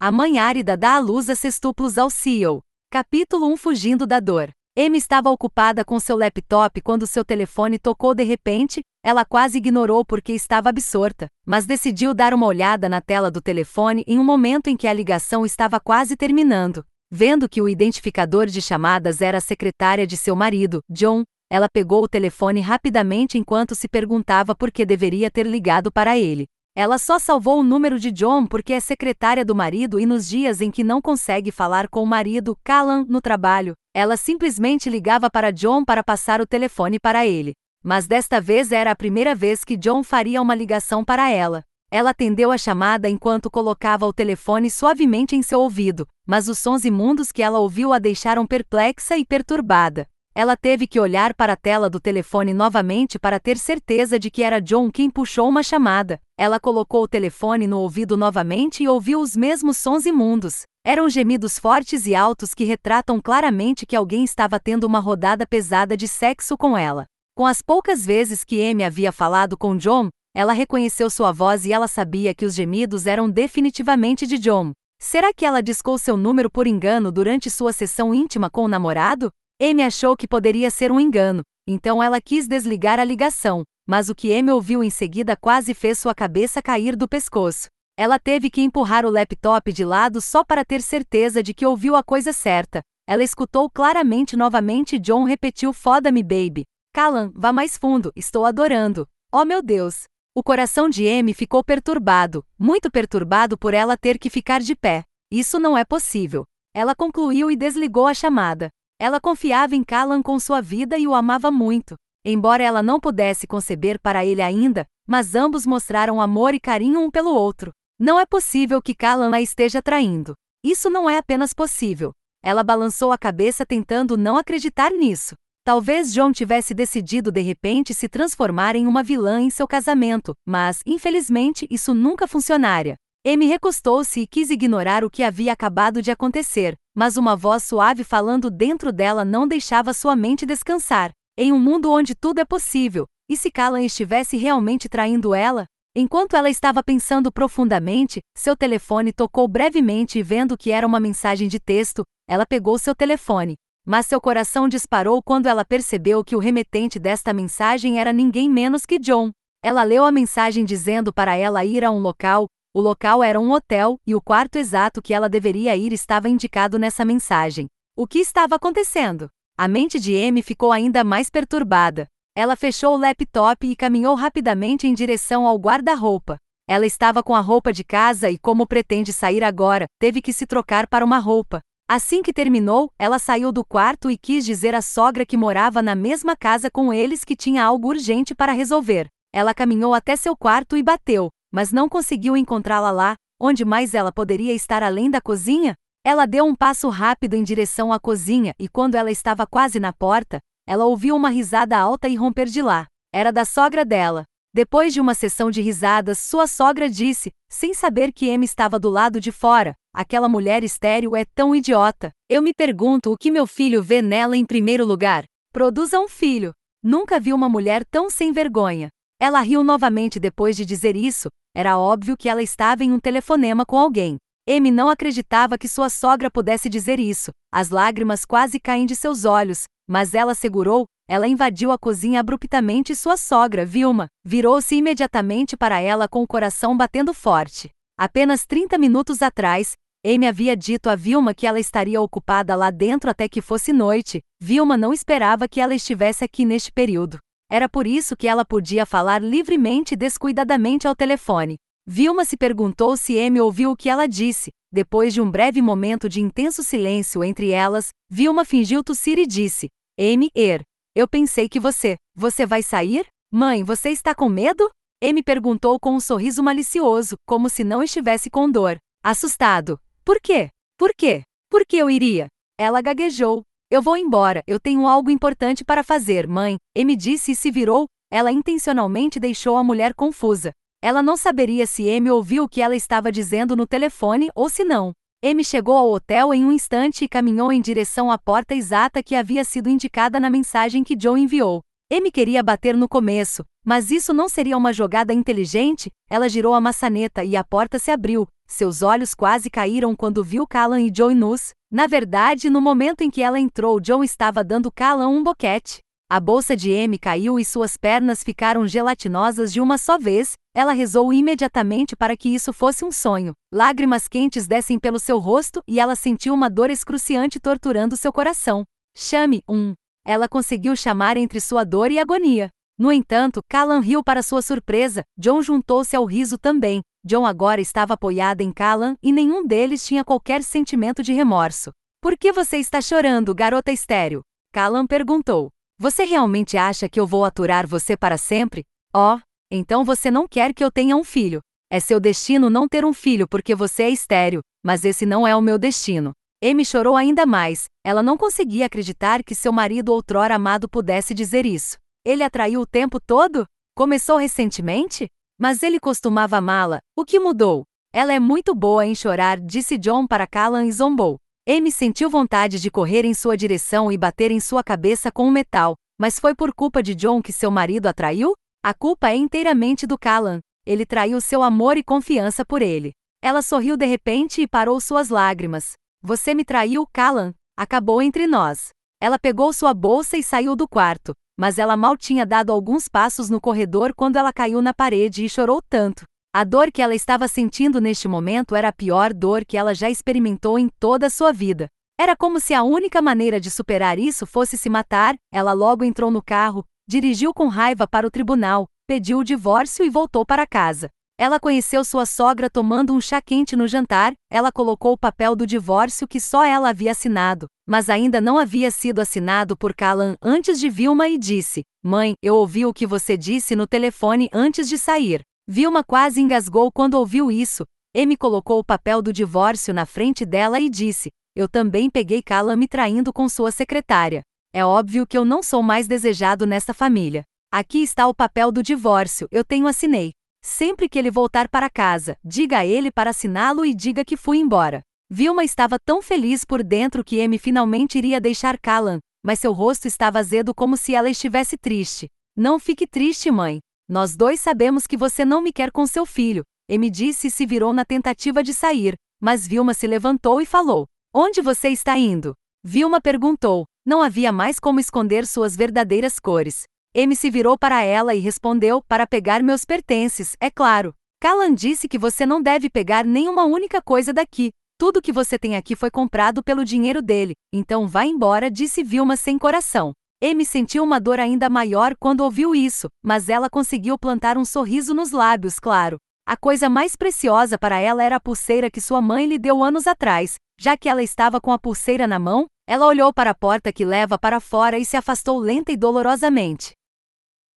A mãe árida dá à luz a sextuplos ao CEO. Capítulo 1 Fugindo da dor. Amy estava ocupada com seu laptop quando seu telefone tocou de repente, ela quase ignorou porque estava absorta, mas decidiu dar uma olhada na tela do telefone em um momento em que a ligação estava quase terminando. Vendo que o identificador de chamadas era a secretária de seu marido, John, ela pegou o telefone rapidamente enquanto se perguntava por que deveria ter ligado para ele. Ela só salvou o número de John porque é secretária do marido e nos dias em que não consegue falar com o marido, Callan, no trabalho, ela simplesmente ligava para John para passar o telefone para ele. Mas desta vez era a primeira vez que John faria uma ligação para ela. Ela atendeu a chamada enquanto colocava o telefone suavemente em seu ouvido, mas os sons imundos que ela ouviu a deixaram perplexa e perturbada. Ela teve que olhar para a tela do telefone novamente para ter certeza de que era John quem puxou uma chamada. Ela colocou o telefone no ouvido novamente e ouviu os mesmos sons imundos. Eram gemidos fortes e altos que retratam claramente que alguém estava tendo uma rodada pesada de sexo com ela. Com as poucas vezes que Amy havia falado com John, ela reconheceu sua voz e ela sabia que os gemidos eram definitivamente de John. Será que ela discou seu número por engano durante sua sessão íntima com o namorado? Amy achou que poderia ser um engano, então ela quis desligar a ligação, mas o que Amy ouviu em seguida quase fez sua cabeça cair do pescoço. Ela teve que empurrar o laptop de lado só para ter certeza de que ouviu a coisa certa. Ela escutou claramente novamente John repetiu Foda-me, baby. Callan, vá mais fundo, estou adorando. Oh meu Deus! O coração de Amy ficou perturbado, muito perturbado por ela ter que ficar de pé. Isso não é possível. Ela concluiu e desligou a chamada. Ela confiava em Callan com sua vida e o amava muito. Embora ela não pudesse conceber para ele ainda, mas ambos mostraram amor e carinho um pelo outro. Não é possível que Callan a esteja traindo. Isso não é apenas possível. Ela balançou a cabeça tentando não acreditar nisso. Talvez John tivesse decidido de repente se transformar em uma vilã em seu casamento, mas, infelizmente, isso nunca funcionaria. Amy recostou-se e quis ignorar o que havia acabado de acontecer, mas uma voz suave falando dentro dela não deixava sua mente descansar. Em um mundo onde tudo é possível, e se Callan estivesse realmente traindo ela? Enquanto ela estava pensando profundamente, seu telefone tocou brevemente e vendo que era uma mensagem de texto, ela pegou seu telefone. Mas seu coração disparou quando ela percebeu que o remetente desta mensagem era ninguém menos que John. Ela leu a mensagem dizendo para ela ir a um local, o local era um hotel e o quarto exato que ela deveria ir estava indicado nessa mensagem. O que estava acontecendo? A mente de Amy ficou ainda mais perturbada. Ela fechou o laptop e caminhou rapidamente em direção ao guarda-roupa. Ela estava com a roupa de casa e, como pretende sair agora, teve que se trocar para uma roupa. Assim que terminou, ela saiu do quarto e quis dizer à sogra que morava na mesma casa com eles que tinha algo urgente para resolver. Ela caminhou até seu quarto e bateu, mas não conseguiu encontrá-la lá, onde mais ela poderia estar além da cozinha? Ela deu um passo rápido em direção à cozinha e quando ela estava quase na porta, ela ouviu uma risada alta e romper de lá. Era da sogra dela. Depois de uma sessão de risadas, sua sogra disse, sem saber que Emma estava do lado de fora: Aquela mulher estéril é tão idiota. Eu me pergunto o que meu filho vê nela em primeiro lugar. Produza um filho. Nunca vi uma mulher tão sem vergonha. Ela riu novamente depois de dizer isso, era óbvio que ela estava em um telefonema com alguém. Amy não acreditava que sua sogra pudesse dizer isso. As lágrimas quase caem de seus olhos, mas ela segurou, ela invadiu a cozinha abruptamente e sua sogra, Vilma, virou-se imediatamente para ela com o coração batendo forte. Apenas 30 minutos atrás, Amy havia dito a Vilma que ela estaria ocupada lá dentro até que fosse noite. Vilma não esperava que ela estivesse aqui neste período. Era por isso que ela podia falar livremente e descuidadamente ao telefone. Vilma se perguntou se Amy ouviu o que ela disse. Depois de um breve momento de intenso silêncio entre elas, Vilma fingiu tossir e disse: Amy, er, eu pensei que você. Você vai sair? Mãe, você está com medo? Amy perguntou com um sorriso malicioso, como se não estivesse com dor. Assustado. Por quê? Por quê? Por que eu iria? Ela gaguejou. Eu vou embora, eu tenho algo importante para fazer, mãe. Amy disse e se virou. Ela intencionalmente deixou a mulher confusa. Ela não saberia se Amy ouviu o que ela estava dizendo no telefone ou se não. Amy chegou ao hotel em um instante e caminhou em direção à porta exata que havia sido indicada na mensagem que Joe enviou. Amy queria bater no começo, Mas isso não seria uma jogada inteligente? Ela girou a maçaneta e a porta se abriu. Seus olhos quase caíram quando viu Callan e John nus. Na verdade, no momento em que ela entrou, John estava dando Callan um boquete. A bolsa de M caiu e suas pernas ficaram gelatinosas de uma só vez. Ela rezou imediatamente para que isso fosse um sonho. Lágrimas quentes descem pelo seu rosto e ela sentiu uma dor excruciante torturando seu coração. Chame um. Ela conseguiu chamar entre sua dor e agonia. No entanto, Callan riu para sua surpresa. John juntou-se ao riso também. John agora estava apoiada em Callan e nenhum deles tinha qualquer sentimento de remorso. Por que você está chorando, garota estéril? Callan perguntou. Você realmente acha que eu vou aturar você para sempre? Oh, então você não quer que eu tenha um filho. É seu destino não ter um filho porque você é estéril, mas esse não é o meu destino. Amy chorou ainda mais, ela não conseguia acreditar que seu marido outrora amado pudesse dizer isso. Ele atraiu o tempo todo? Começou recentemente? Mas ele costumava amá-la. O que mudou? Ela é muito boa em chorar, disse John para Callan e zombou. Amy sentiu vontade de correr em sua direção e bater em sua cabeça com um metal, mas foi por culpa de John que seu marido a traiu? A culpa é inteiramente do Callan. Ele traiu seu amor e confiança por ele. Ela sorriu de repente e parou suas lágrimas. Você me traiu, Callan. Acabou entre nós. Ela pegou sua bolsa e saiu do quarto, mas ela mal tinha dado alguns passos no corredor quando ela caiu na parede e chorou tanto. A dor que ela estava sentindo neste momento era a pior dor que ela já experimentou em toda a sua vida. Era como se a única maneira de superar isso fosse se matar. Ela logo entrou no carro, dirigiu com raiva para o tribunal, pediu o divórcio e voltou para casa. Ela conheceu sua sogra tomando um chá quente no jantar, ela colocou o papel do divórcio que só ela havia assinado, mas ainda não havia sido assinado por Callan antes de Vilma e disse: Mãe, eu ouvi o que você disse no telefone antes de sair. Vilma quase engasgou quando ouviu isso. Amy colocou o papel do divórcio na frente dela e disse: Eu também peguei Cala me traindo com sua secretária. É óbvio que eu não sou mais desejado nesta família. Aqui está o papel do divórcio, eu tenho assinei. Sempre que ele voltar para casa, diga a ele para assiná-lo e diga que fui embora. Vilma estava tão feliz por dentro que Amy finalmente iria deixar Callan, mas seu rosto estava azedo como se ela estivesse triste. Não fique triste, mãe. Nós dois sabemos que você não me quer com seu filho, Amy disse e se virou na tentativa de sair, mas Vilma se levantou e falou: Onde você está indo? Vilma perguntou. Não havia mais como esconder suas verdadeiras cores. Amy se virou para ela e respondeu: Para pegar meus pertences, é claro. Callan disse que você não deve pegar nenhuma única coisa daqui. Tudo que você tem aqui foi comprado pelo dinheiro dele, então vá embora, disse Vilma sem coração. Amy sentiu uma dor ainda maior quando ouviu isso, mas ela conseguiu plantar um sorriso nos lábios, claro. A coisa mais preciosa para ela era a pulseira que sua mãe lhe deu anos atrás. Já que ela estava com a pulseira na mão, ela olhou para a porta que leva para fora e se afastou lenta e dolorosamente.